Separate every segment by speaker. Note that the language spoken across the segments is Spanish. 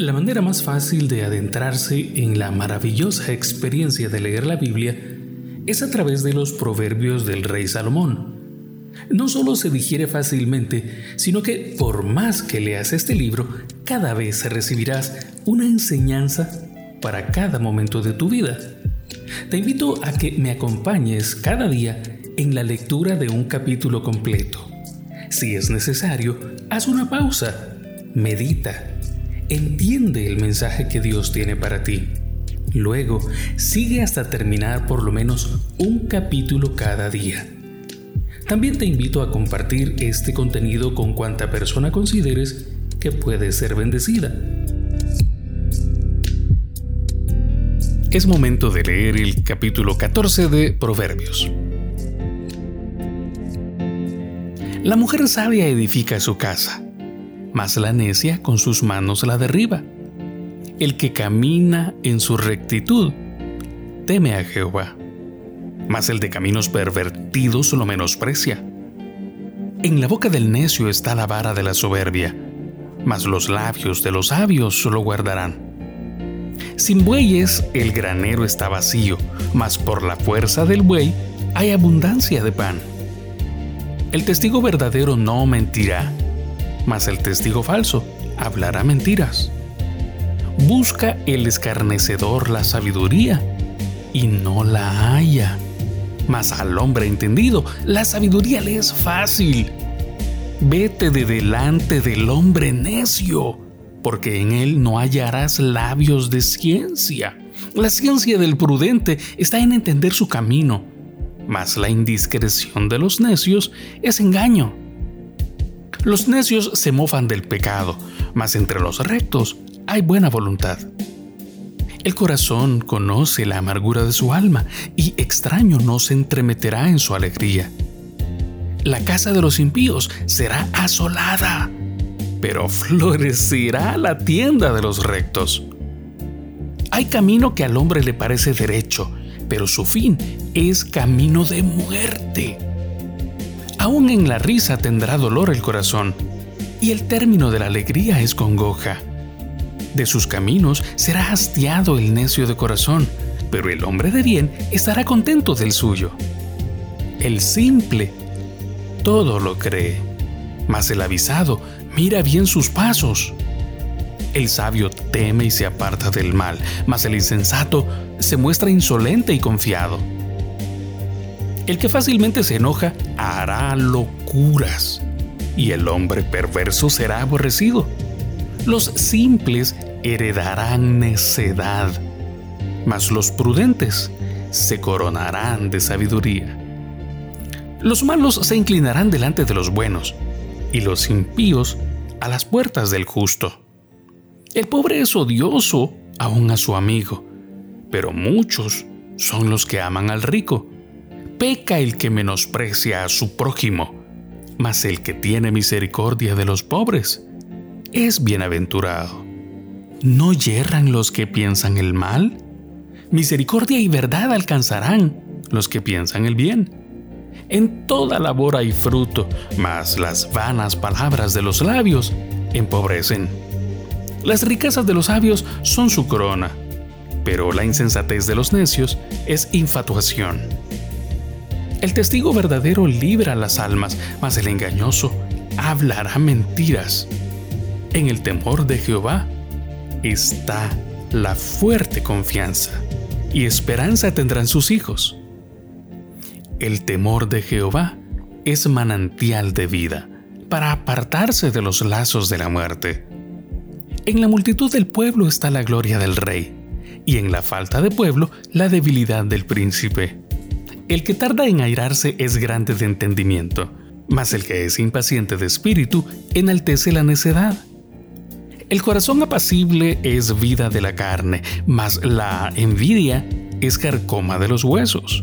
Speaker 1: La manera más fácil de adentrarse en la maravillosa experiencia de leer la Biblia es a través de los proverbios del rey Salomón. No solo se digiere fácilmente, sino que por más que leas este libro, cada vez recibirás una enseñanza para cada momento de tu vida. Te invito a que me acompañes cada día en la lectura de un capítulo completo. Si es necesario, haz una pausa, medita entiende el mensaje que Dios tiene para ti. Luego, sigue hasta terminar por lo menos un capítulo cada día. También te invito a compartir este contenido con cuanta persona consideres que puede ser bendecida. Es momento de leer el capítulo 14 de Proverbios. La mujer sabia edifica su casa mas la necia con sus manos la derriba. El que camina en su rectitud teme a Jehová, mas el de caminos pervertidos lo menosprecia. En la boca del necio está la vara de la soberbia, mas los labios de los sabios lo guardarán. Sin bueyes el granero está vacío, mas por la fuerza del buey hay abundancia de pan. El testigo verdadero no mentirá, mas el testigo falso hablará mentiras. Busca el escarnecedor la sabiduría y no la halla. Mas al hombre entendido, la sabiduría le es fácil. Vete de delante del hombre necio, porque en él no hallarás labios de ciencia. La ciencia del prudente está en entender su camino, mas la indiscreción de los necios es engaño. Los necios se mofan del pecado, mas entre los rectos hay buena voluntad. El corazón conoce la amargura de su alma y extraño no se entremeterá en su alegría. La casa de los impíos será asolada, pero florecerá la tienda de los rectos. Hay camino que al hombre le parece derecho, pero su fin es camino de muerte. Aún en la risa tendrá dolor el corazón, y el término de la alegría es congoja. De sus caminos será hastiado el necio de corazón, pero el hombre de bien estará contento del suyo. El simple todo lo cree, mas el avisado mira bien sus pasos. El sabio teme y se aparta del mal, mas el insensato se muestra insolente y confiado. El que fácilmente se enoja hará locuras, y el hombre perverso será aborrecido. Los simples heredarán necedad, mas los prudentes se coronarán de sabiduría. Los malos se inclinarán delante de los buenos, y los impíos a las puertas del justo. El pobre es odioso aún a su amigo, pero muchos son los que aman al rico peca el que menosprecia a su prójimo, mas el que tiene misericordia de los pobres es bienaventurado. ¿No yerran los que piensan el mal? Misericordia y verdad alcanzarán los que piensan el bien. En toda labor hay fruto, mas las vanas palabras de los labios empobrecen. Las riquezas de los sabios son su corona, pero la insensatez de los necios es infatuación. El testigo verdadero libra las almas, mas el engañoso hablará mentiras. En el temor de Jehová está la fuerte confianza, y esperanza tendrán sus hijos. El temor de Jehová es manantial de vida, para apartarse de los lazos de la muerte. En la multitud del pueblo está la gloria del rey, y en la falta de pueblo la debilidad del príncipe. El que tarda en airarse es grande de entendimiento, mas el que es impaciente de espíritu enaltece la necedad. El corazón apacible es vida de la carne, mas la envidia es carcoma de los huesos.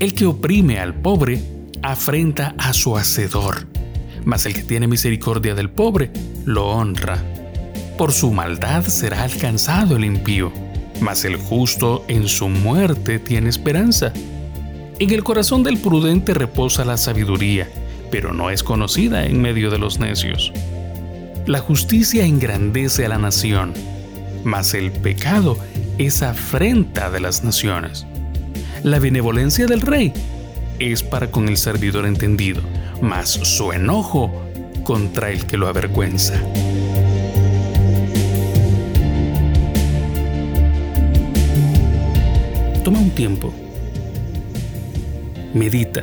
Speaker 1: El que oprime al pobre afrenta a su hacedor, mas el que tiene misericordia del pobre lo honra. Por su maldad será alcanzado el impío, mas el justo en su muerte tiene esperanza. En el corazón del prudente reposa la sabiduría, pero no es conocida en medio de los necios. La justicia engrandece a la nación, mas el pecado es afrenta de las naciones. La benevolencia del rey es para con el servidor entendido, mas su enojo contra el que lo avergüenza. Toma un tiempo. Medita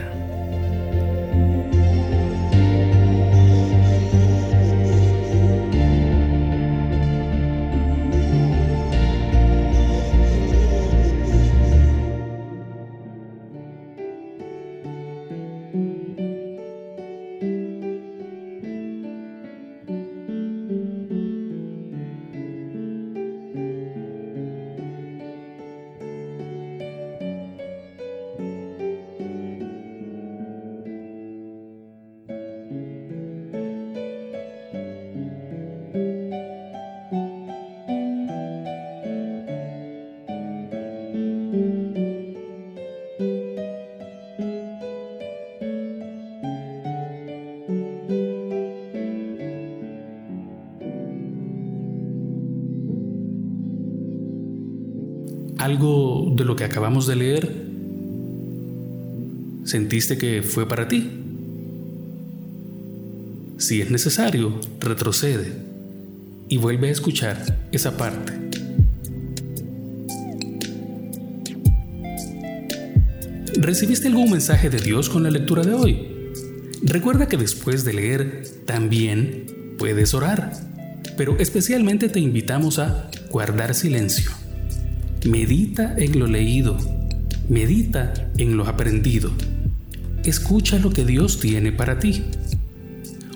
Speaker 1: algo de lo que acabamos de leer sentiste que fue para ti. Si es necesario, retrocede y vuelve a escuchar esa parte. ¿Recibiste algún mensaje de Dios con la lectura de hoy? Recuerda que después de leer también puedes orar, pero especialmente te invitamos a guardar silencio. Medita en lo leído, medita en lo aprendido. Escucha lo que Dios tiene para ti.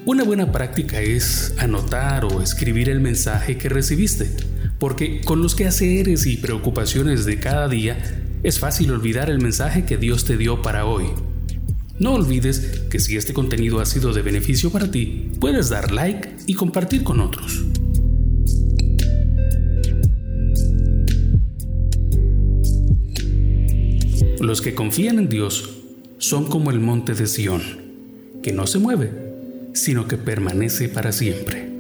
Speaker 1: Una buena práctica es anotar o escribir el mensaje que recibiste, porque con los quehaceres y preocupaciones de cada día es fácil olvidar el mensaje que Dios te dio para hoy. No olvides que si este contenido ha sido de beneficio para ti, puedes dar like y compartir con otros. Los que confían en Dios son como el monte de Sión, que no se mueve, sino que permanece para siempre.